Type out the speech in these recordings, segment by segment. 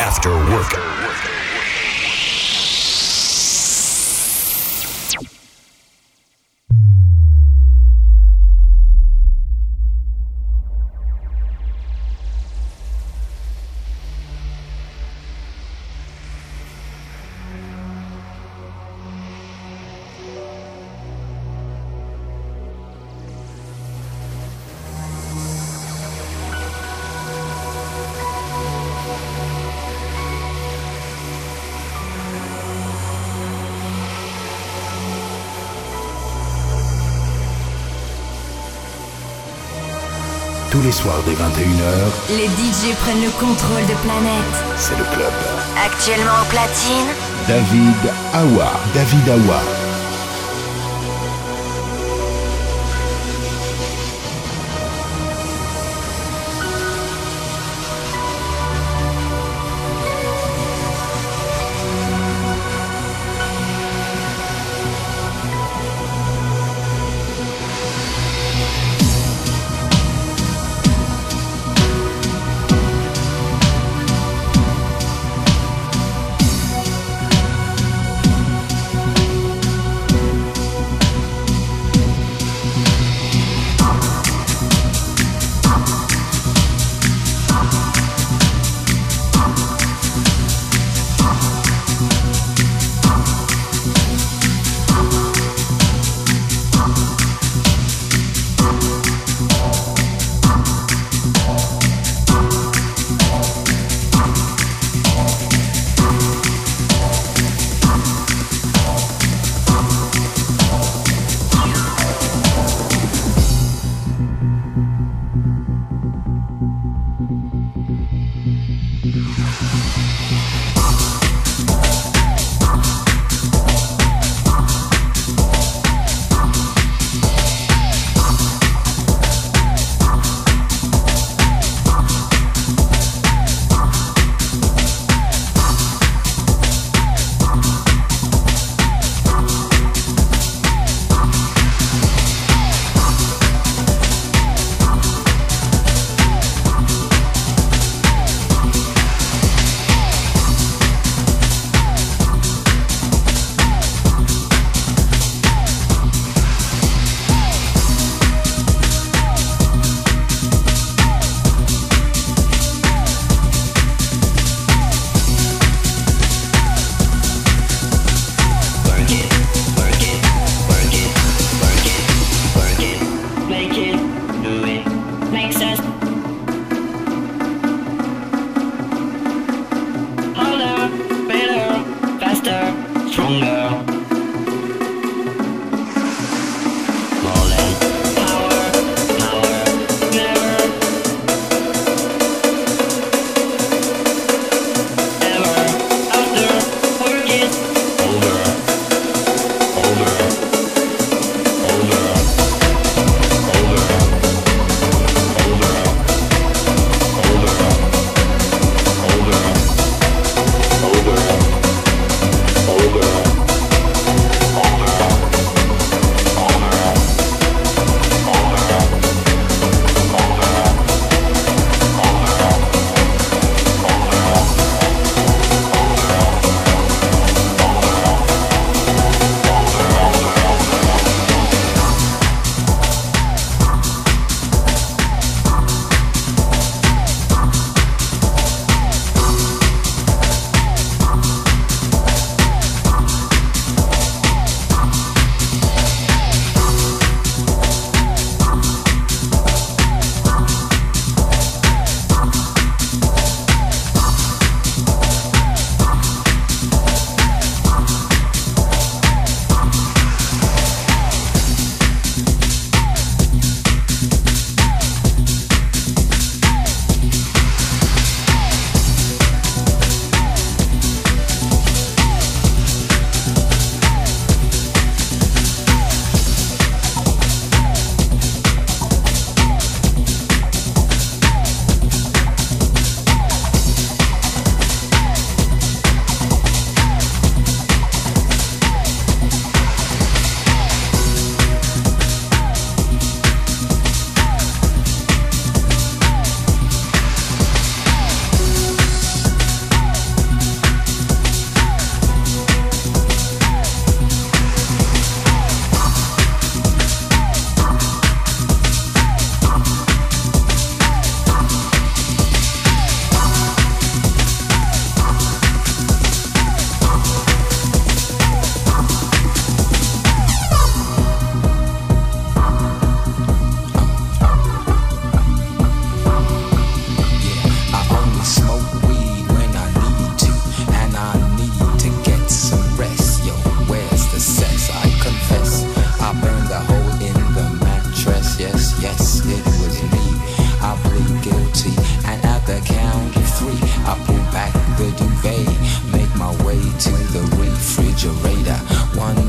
After work. Les soirs dès 21h, Les DJ prennent le contrôle de Planète. c'est le club. Actuellement au platine, David Awa. David Awa.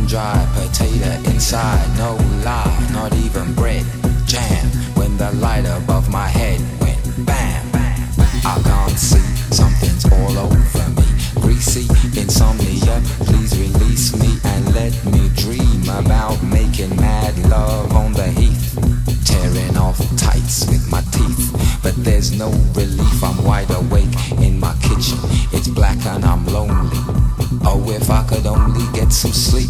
dry potato inside, no lie, not even bread, jam. When the light above my head went bam, I can't see, something's all over me. Greasy insomnia, please release me and let me dream about making mad love on the heath. Tearing off tights with my teeth, but there's no relief. I'm wide awake in my kitchen, it's black and I'm lonely. Oh, if I could only get some sleep.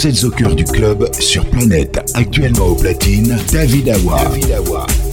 Vous êtes au cœur du club sur Planète, actuellement au platine, David Awa. David.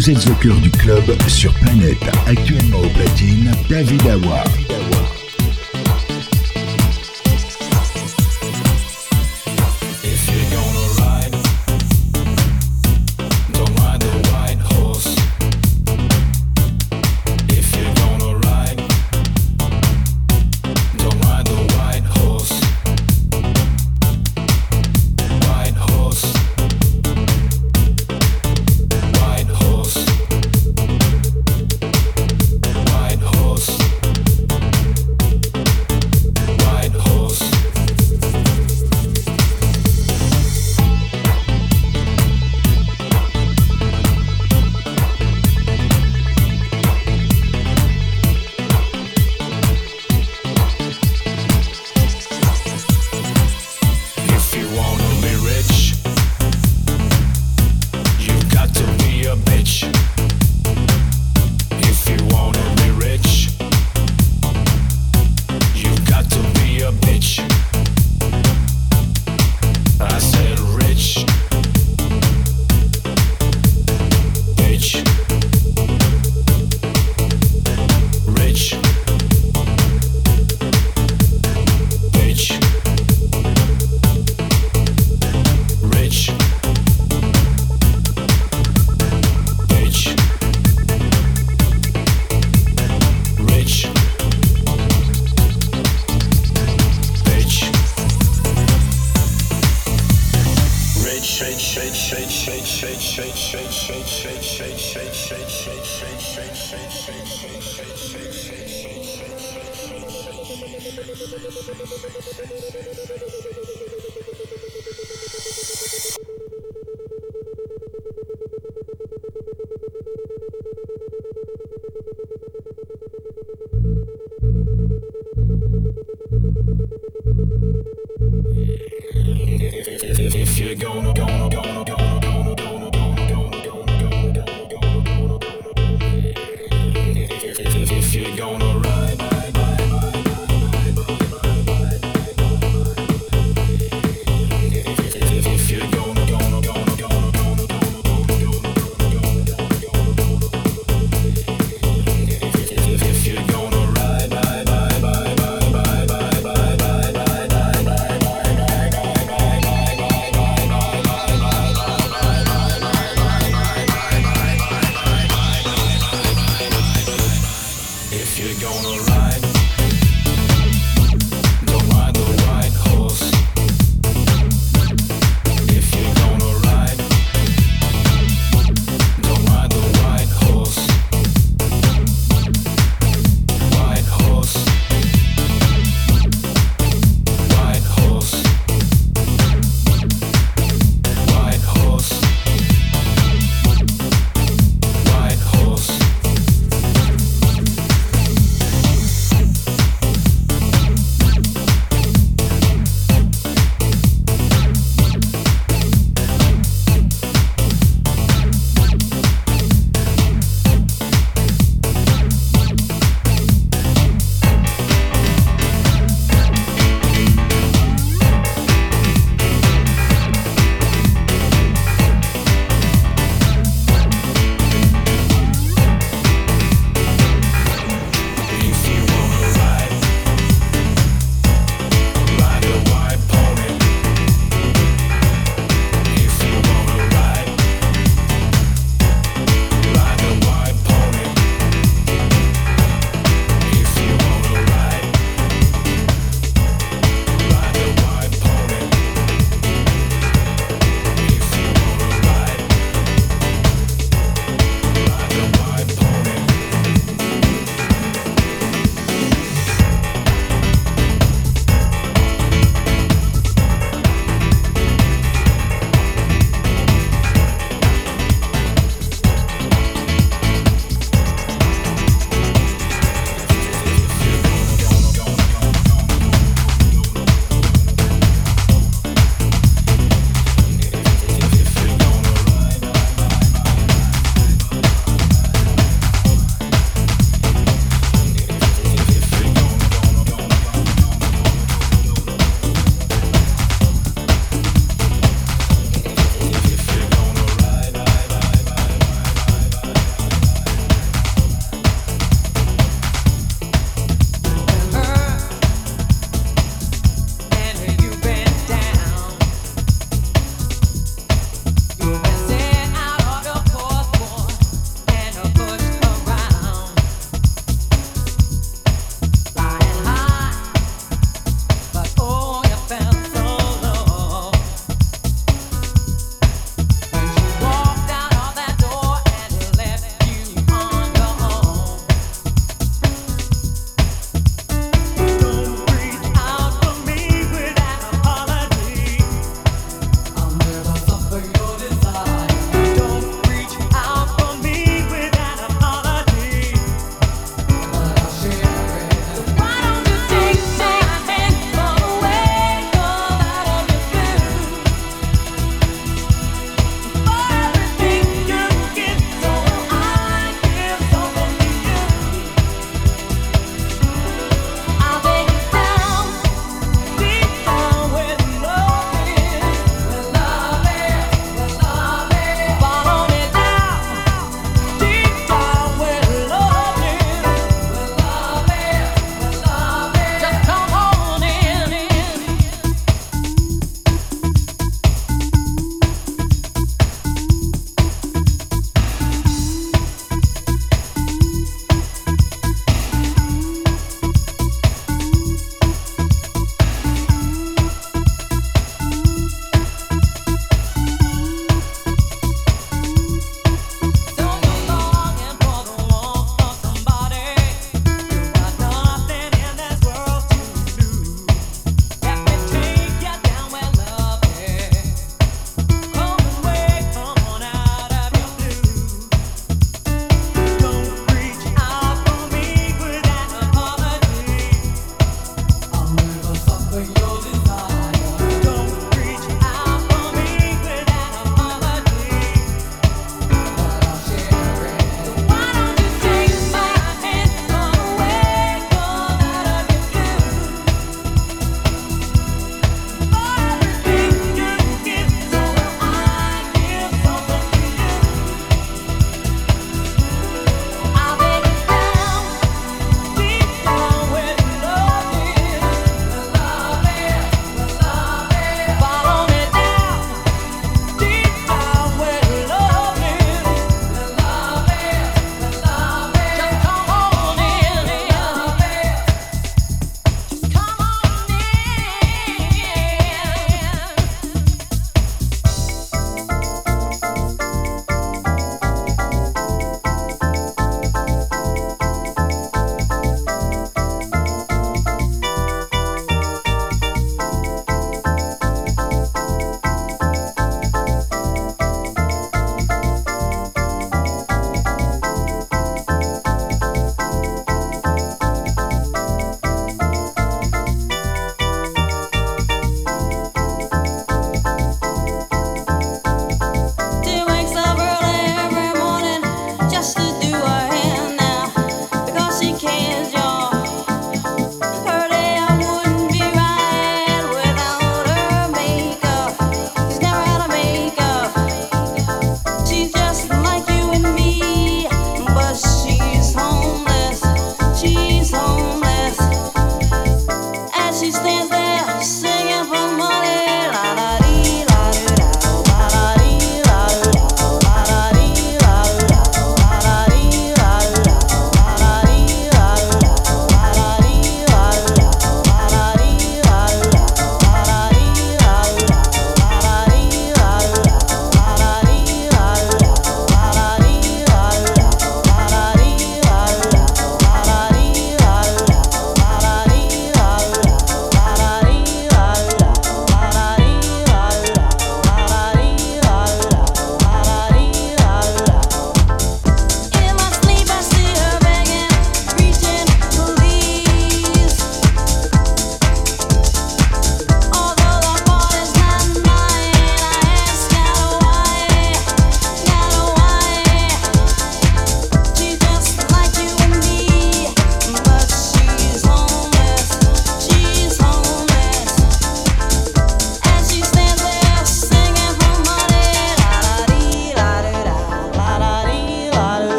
Vous êtes au cœur du club sur Planète, actuellement au platine, David Awa.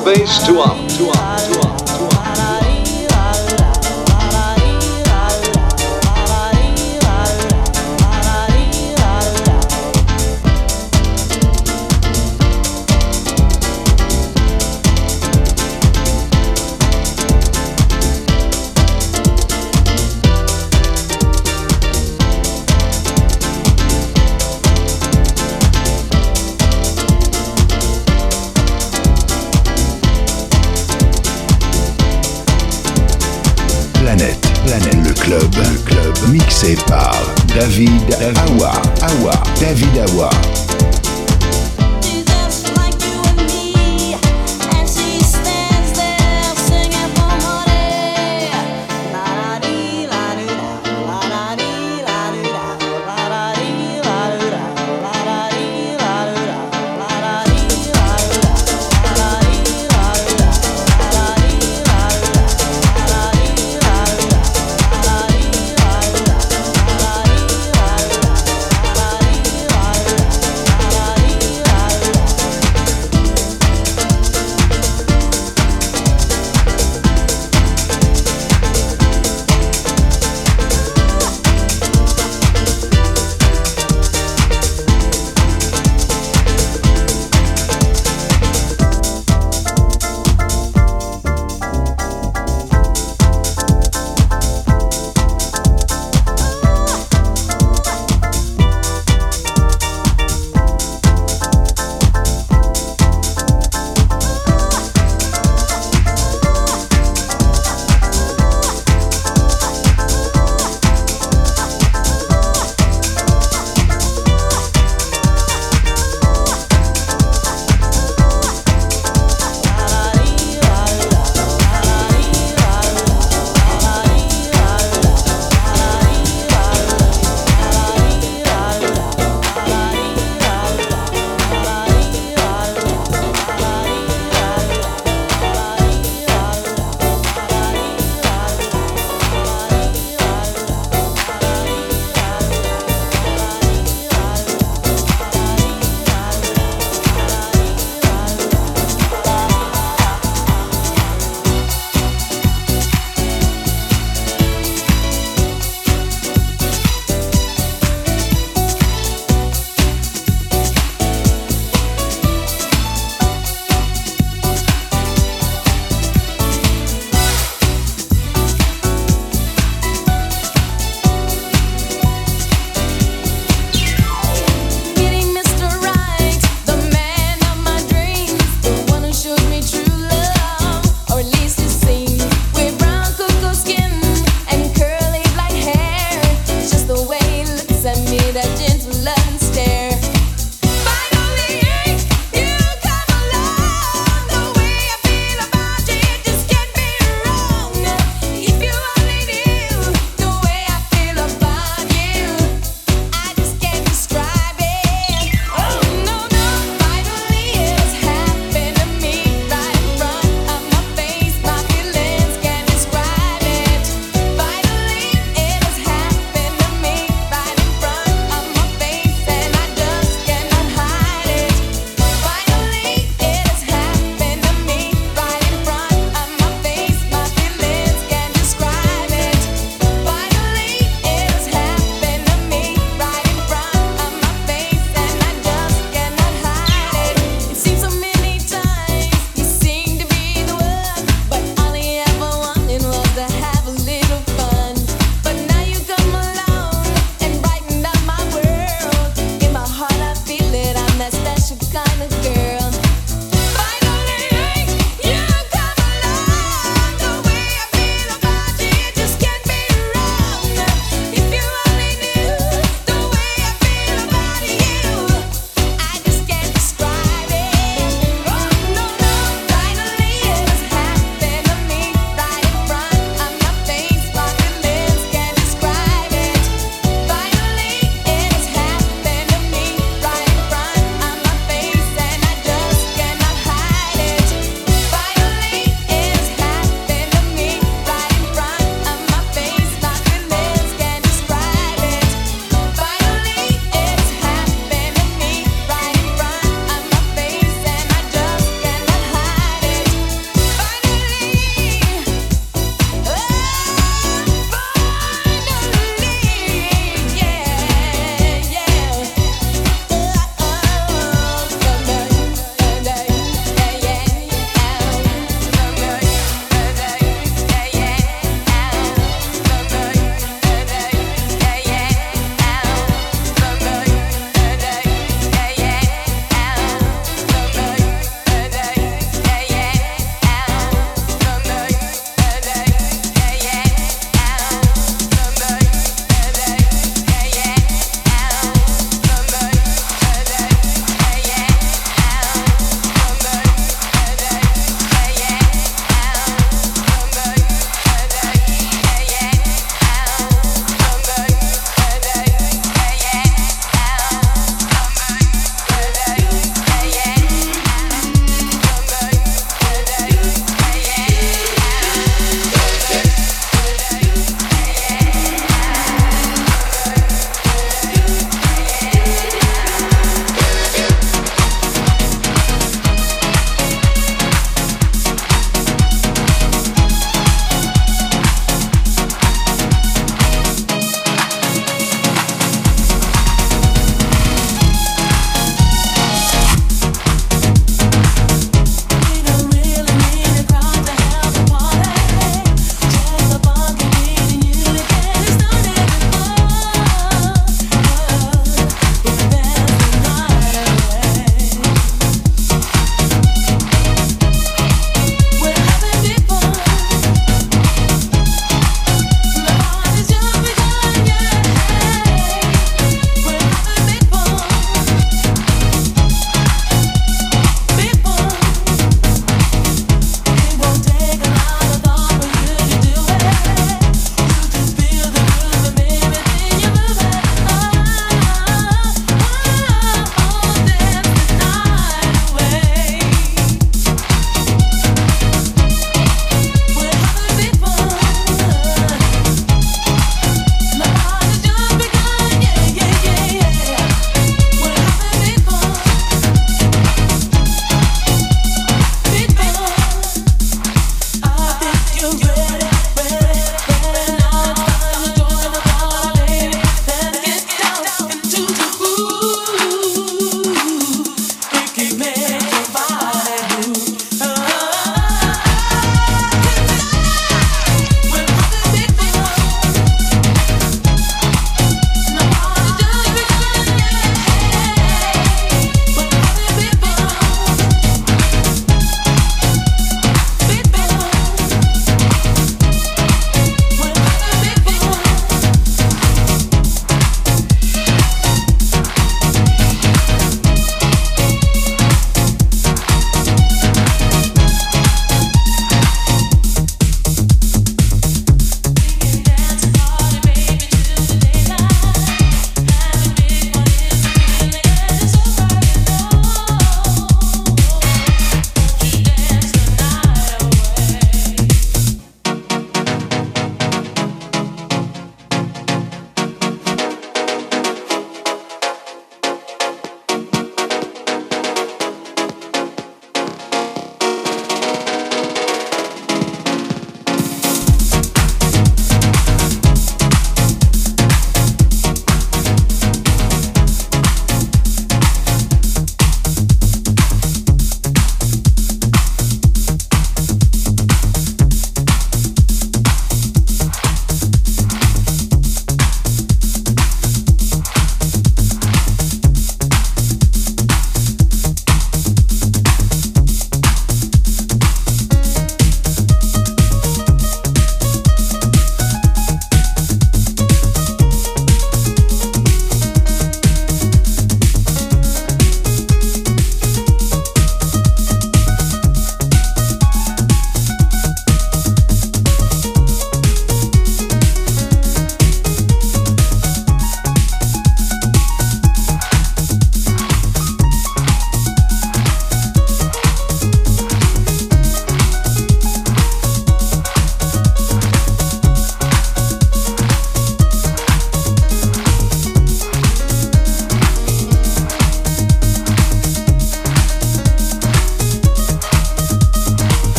Up, to up,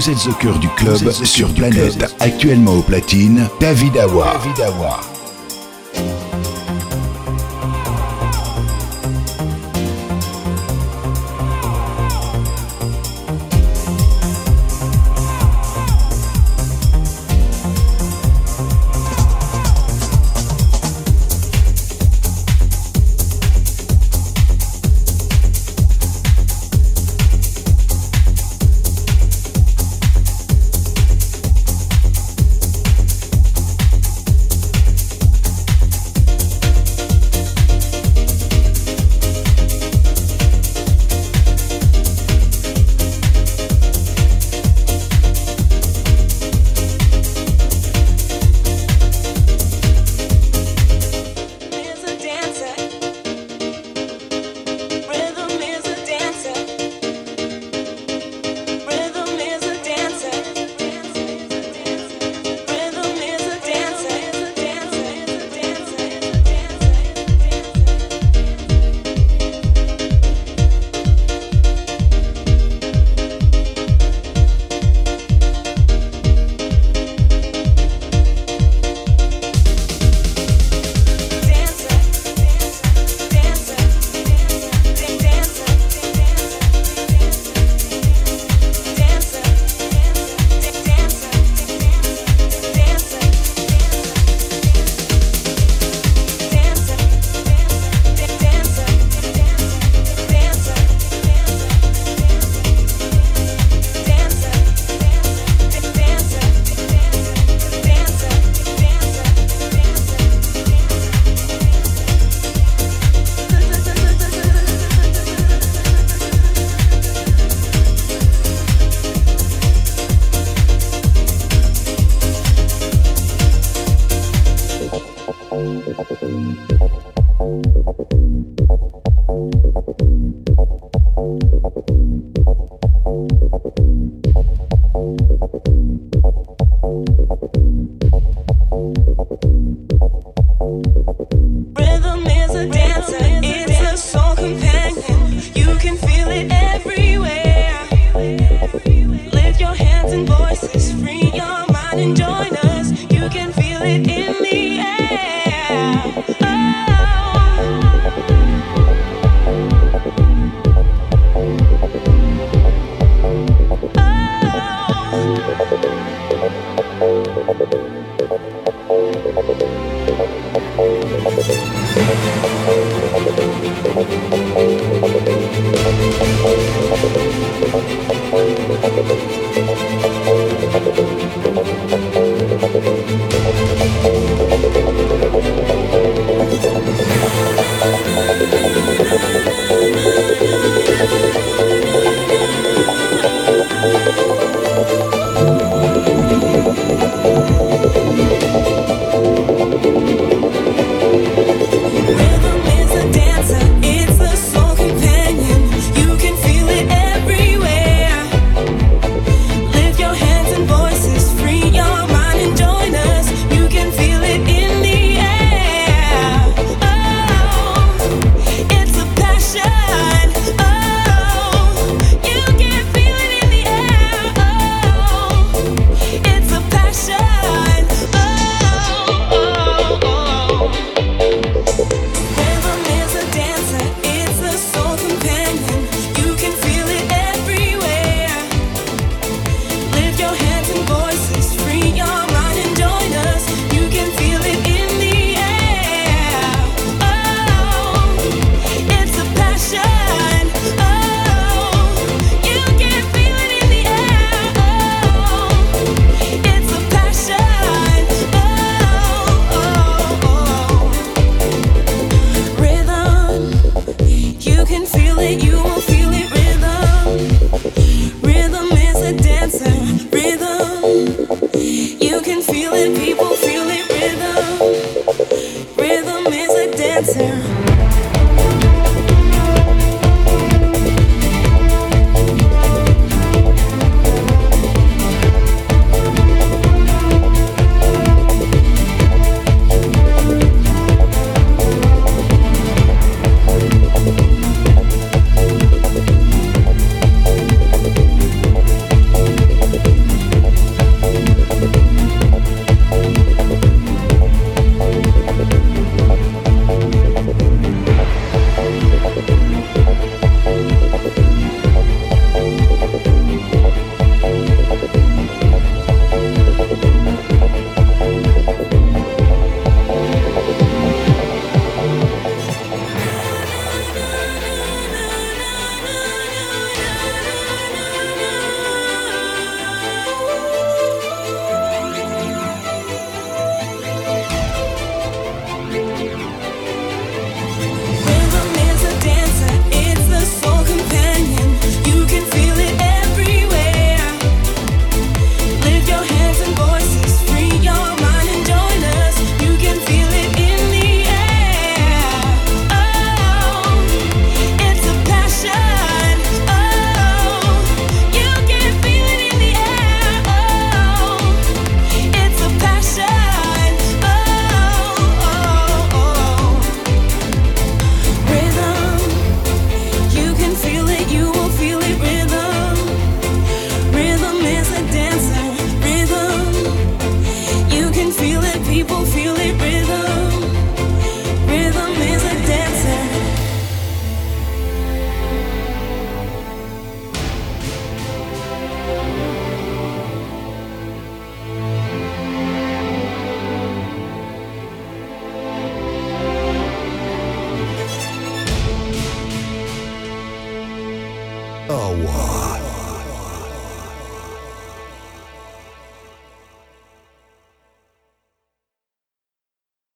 Vous êtes au cœur du club sur Planète, actuellement au platine, David Awa. David Awa.